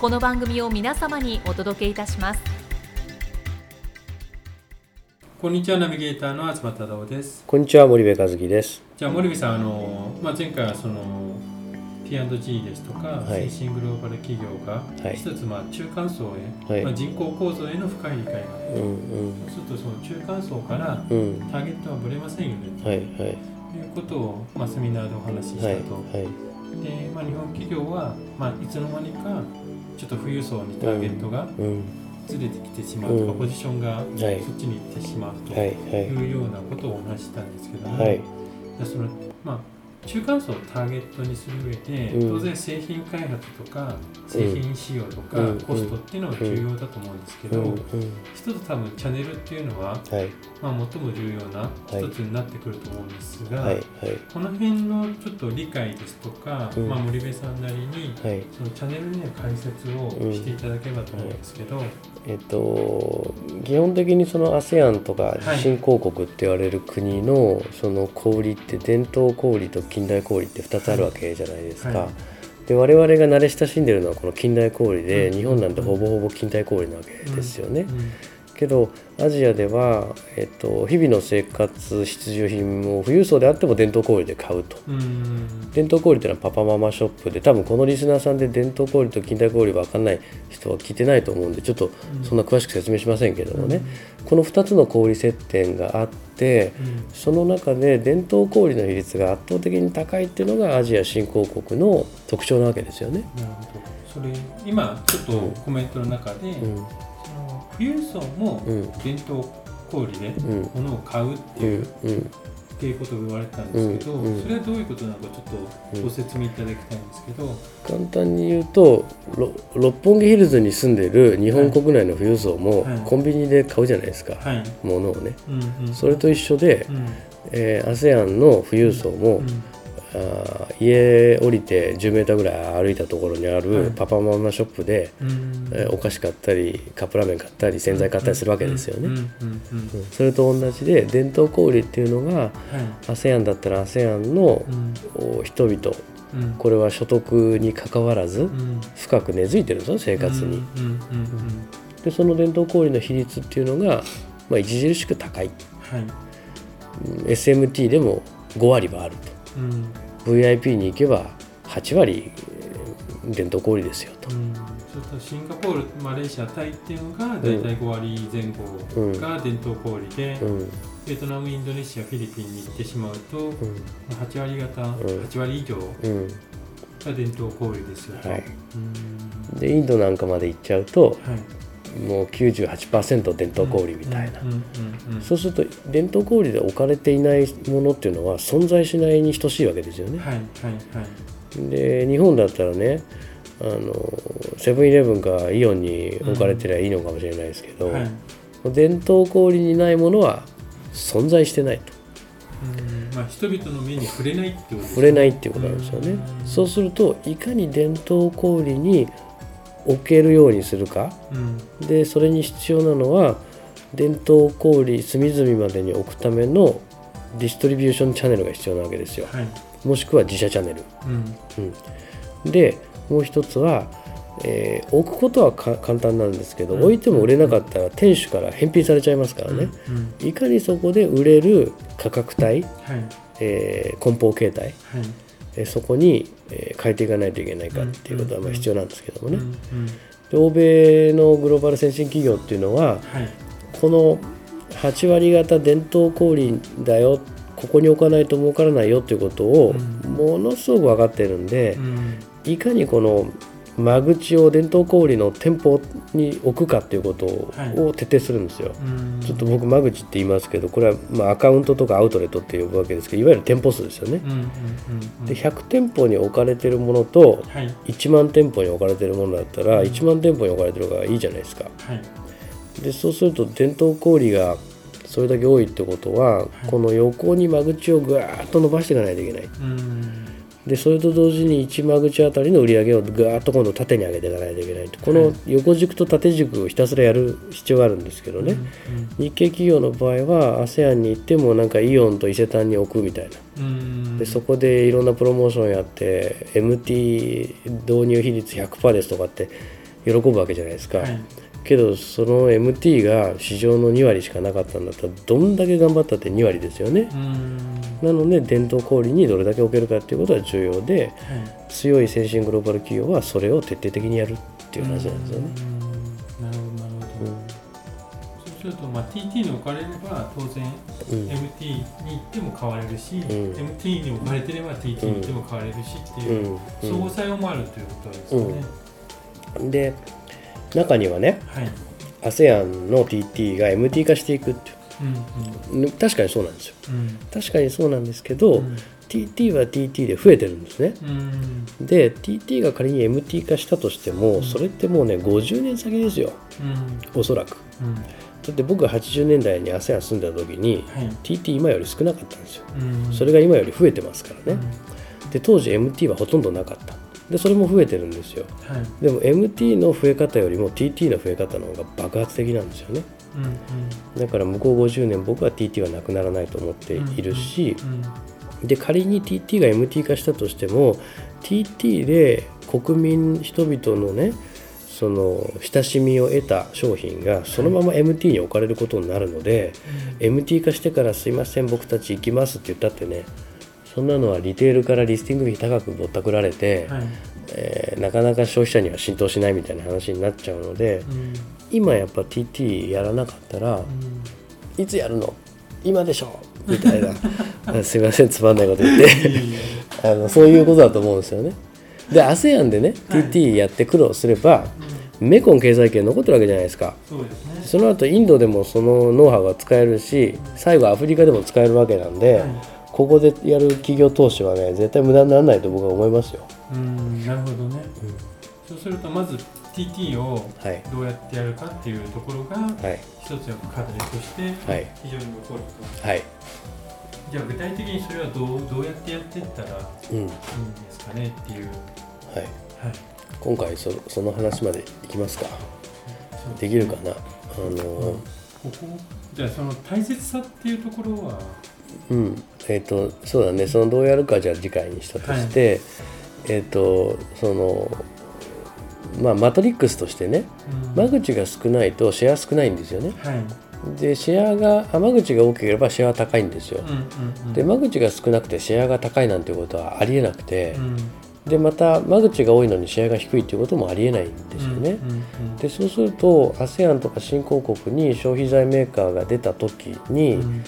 この番組を皆様にお届けいたします。こんにちはナビゲーターの東忠夫です。こんにちは森部和樹です。じゃあ森部さんあの、まあ、前回はその P&G ですとか、はい。先進グローバル企業がはい。一つ、まあ、中間層へ、はい。まあ、人口構造への深い理解が。うんうん。そうするとその中間層からうん。ターゲットはぶれませんよね。はいはい。ということを、まあ、セミナーでお話ししたと、はいはい。で、まあ、日本企業は、まあ、いつの間にかちょっと富裕層にターゲットがうん。ずれてきてしまうとか、うん。ポジションがそはい。っちに行ってしまうとはい。うようなことをお話ししたんですけども、そのまあ、中間層をターゲットにする上で、うん。当然製品開発とか製品使用とか、うん。コストっていうのは重要だと思うんですけど、一つ多分チャンネルっていうのは、はい。まあ、最も重要な一つになってくると思うんですが、はい。はい。この辺のちょっと理解ですとか、うん。まあ、森部さんなりにはい。そのチャンネルの解説をしていただければと思うんですけど、えっと基本的にその ASEAN とかはい。新興国って言われる国のその小売りって伝統小売りと近代小売りって2つあるわけじゃないですか。はいで我々が慣れ親しんでるのはこの近代小売で、うん日本なんてほぼほぼ近代小売なわけですよね。うんけどアジアでは、えっと、日々の生活必需品を富裕層であっても伝統小売で買うと。うん。伝統小売っていうのはパパママショップで多分このリスナーさんで伝統小売と近代小売分かんない人は聞いてないと思うんでちょっとそんな詳しく説明しませんけどもね、この2つの小売接点があってうん。その中で伝統小売の比率が圧倒的に高いっていうのがアジア新興国の特徴なわけですよね。なるほど。それ今ちょっとコメントの中で、うん富裕層もうん。伝統小売でうん。物を買うってういう、ん。うん。っていうことを言われたんですけど、うん。うん。それはどういうことなのかちょっとご説明いただきたいんですけど、簡単に言うとろ六本木ヒルズに住んでる日本国内の富裕層もはい。コンビニで買うじゃないですか、はい、物をね。うんうん、それと一緒でう、ん。えー、ASEAN の富裕層も、うんあー家降りて10メーターぐらい歩いたところにあはい。るパパママショップで、うん。えーお菓子買ったりカップラーメン買ったり洗剤買ったりするわけですよね、それと同じで伝統小売っていうのがはい。ASEAN だったら ASEAN の人々。うん。これは所得に関わらずうん。深く根付いてるんですよ生活に。でその伝統小売の比率っていうのが、まあ、著しく高い。はい、うん。SMT でも5割はあるうんと VIP に行けば8割えー伝統小売ですよと。うん、ちょっとシンガポール、マレーシア、タイっていうのが大体5割前後が伝統小売で、うん。ベトナム、インドネシア、フィリピンに行ってしまうと、うん。8割方、ん。8割以上うん。が伝統小売ですよと。はい。うん。でインドなんかまで行っちゃうとはい、もう98%伝統小売みたいな。うんうんうんうんそうすると伝統小売で置かれていないものっていうのは存在しないに等しいわけですよね。はいはいはい。で日本だったらねあのセブンイレブンかイオンに置かれてりゃいいのかもしれないですけど、はい。伝統小売にないものは存在してないと。うんまあ、人々の目に触れないってことですね。触れないっていうことなんですよね。うん。そうするといかに伝統小売に置けるようにするか？うん。でそれに必要なのは伝統小売隅々までに置くためのディストリビューションチャンネルが必要なわけですよ。はい。もしくは自社チャンネル。うん。でもう一つは、えー置くことはか簡単なんですけど、うん。置いても売れなかったら店主から返品されちゃいますからね、うん。いかにそこで売れる価格帯、はい。えー梱包形態、はいえーそこに、えー変えていかないといけないかっていうことはまあ必要なんですけどもね、で欧米のグローバル先進企業っていうのははい。この8割方伝統小売だよここに置かないと儲からないよっていうことをうん。ものすごく分かってるんでう、ん。いかにこの間口を伝統小売の店舗に置くかっていうことを,、はい。徹底するんですよ。うん。ちょっと僕間口って言いますけどこれはまあアカウントとかアウトレットって呼ぶわけですけどいわゆる店舗数ですよね。うんうんうんうん。で100店舗に置かれてるものとはい。1万店舗に置かれてるものだったらうん。1万店舗に置かれてる方がいいじゃないですか。はい。でそうすると伝統小売がそれだけ多いってことは、い。この横に間口をぐわーっと伸ばしていかないといけない。うんでそれと同時に1間口あたりの売り上げをぐわーっと今度縦に上げていかないといけないと。この横軸と縦軸をひたすらやる必要があるんですけどね、日系企業の場合は ASEAN に行ってもなんかイオンと伊勢丹に置くみたいな。でそこでいろんなプロモーションやって MT 導入比率100%ですとかって喜ぶわけじゃないですか、はいけどその MT が市場の2割しかなかったんだったらどんだけ頑張ったって2割ですよね。うん。なので伝統小売にどれだけ置けるかっていうことは重要ではい強い先進グローバル企業はそれを徹底的にやるっていう話なんですよね。うん。なるほどなるほど、そうすると、まあ、TT に置かれれば当然うん。MT に行っても買われるし、ん。MT に置かれてれば TT に行っても買われるしってういう、ん。相互作用もあるということですよね、うん。で中にはねはい。ASEAN の TT が MT 化していくってう。んいう確かにそうなんですよ。うん。確かにそうなんですけど、うん。TT は TT で増えてるんですね。うん。で TT が仮に MT 化したとしても、ん。それってもうね50年先ですよ。うん。おそらく。うん。だって僕が80年代に ASEAN 住んだ時にはい。TT 今より少なかったんですよ。うん。それが今より増えてますからね、で当時 MT はほとんどなかったでそれも増えてるんですよ。うんはい。でも MT の増え方よりも TT の増え方の方が爆発的なんですよねうん。だから向こう50年僕は TT はなくならないと思っているし、うんで仮に TT が MT 化したとしても TT で国民人々のねその親しみを得た商品がそのまま MT に置かれることになるので、MT 化してからすいません僕たち行きますって言ったってねそんなのはリテールからリスティング費高くぼったくられて、はい。えーなかなか消費者には浸透しないみたいな話になっちゃうのでうん。今やっぱ TT やらなかったらうん。いつやるの？今でしょ？みたいな。あすいませんつまんないこと言って。あのそういうことだと思うんですよね。で ASEAN でね、はい。TT やって苦労すればメコン経済圏残ってるわけじゃないですか。そうですね。その後インドでもそのノウハウが使えるし最後アフリカでも使えるわけなんで、はいここでやる企業投資はね絶対無駄にならないと僕は思いますよ。うんなるほどね、そうするとまず TT をはい。どうやってやるかっていうところがはい。一つの課題としてはい。非常に残ると、はい。じゃあ具体的にそれはどうどうやってやっていったらいうん。いんですかねっていう。はい。はい。今回そその話までいきますか。できるかな？あのここじゃあその大切さっていうところはうん、えっ、とそうだね。そのどうやるかじゃあ次回にしたとして、えっ、とそのまあマトリックスとしてねうん。間口が少ないとシェア少ないんですよね。はい。でシェアがあ間口が大きければシェアは高いんですよ。うんうんうん。で間口が少なくてシェアが高いなんていうことはありえなくてうん。でまた間口が多いのにシェアが低いっていうこともありえないんですよね。うんうんでそうすると ASEAN とか新興国に消費財メーカーが出た時に、うん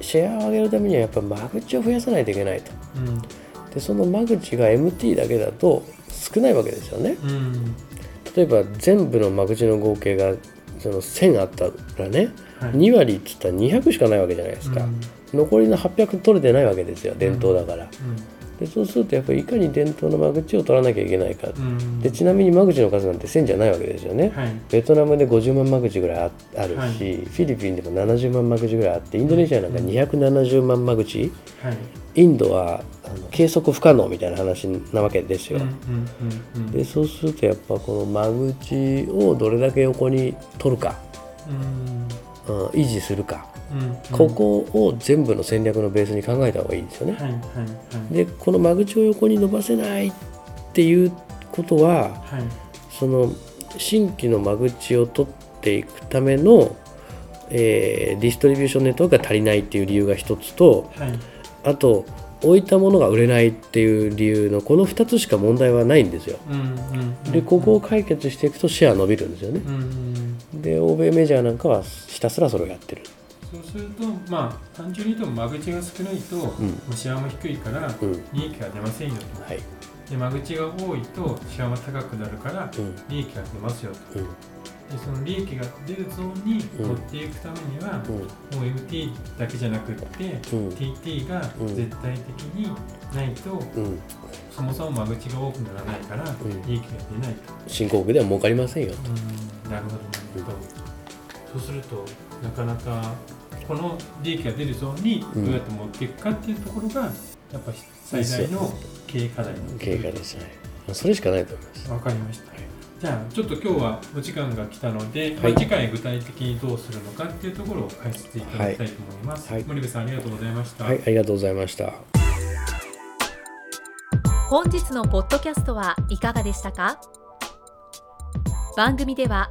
シェアを上げるためにはやっぱ間口を増やさないといけないと。うん。でその間口が MT だけだと少ないわけですよね。うん。例えば全部の間口の合計がその1000あったらねはい。2割って言ったら200しかないわけじゃないですか、うん。残りの800取れてないわけですよ伝統だから、うんでそうするとやっぱりいかに伝統の間口を取らなきゃいけないか、うん。でちなみに間口の数なんて1000じゃないわけですよね、はい。ベトナムで50万間口ぐらいああるし、はい。フィリピンでも70万間口ぐらいあってインドネシアなんか270万間口、はい。インドはあの計測不可能みたいな話なわけですよ。でそうするとやっぱこの間口をどれだけ横に取るか、うん。うん、維持するか、うんここを全部の戦略のベースに考えた方がいいですよね。はいはいはいでこの間口を横に伸ばせないっていうことははいその新規の間口を取っていくための、えーディストリビューションネットワークが足りないっていう理由が一つとはいあと置いたものが売れないっていう理由のこの2つしか問題はないんですよ。うんうんでここを解決していくとシェア伸びるんですよね。うんうんで欧米メジャーなんかはひたすらそれをやってる。そうするとまあ単純に言うと間口が少ないと、もうシェアも低いからうん。利益が出ませんよと、はい。で間口が多いとシェアも高くなるからうん。利益が出ますよと。うん。でその利益が出るゾーンに持っていくためには、うん。もう MT だけじゃなくって、うん。TT が絶対的にないと、うん。そもそも間口が多くならないからん。利益が出ないと、新興国では儲かりませんよ。うん。なるほどなるほど、そうするとなかなかこの利益が出るゾーンにどうやって持っていくかっていうところが、やっぱ最大の経営課題になってくる経過ですね。それしかないと思います。わかりました。じゃあちょっと今日はお時間が来たので、はいまあ次回具体的にどうするのかっていうところを解説いただきたいと思います。はい森部さんありがとうございました。はい、ありがとうございました。本日のポッドキャストはいかがでしたか？番組では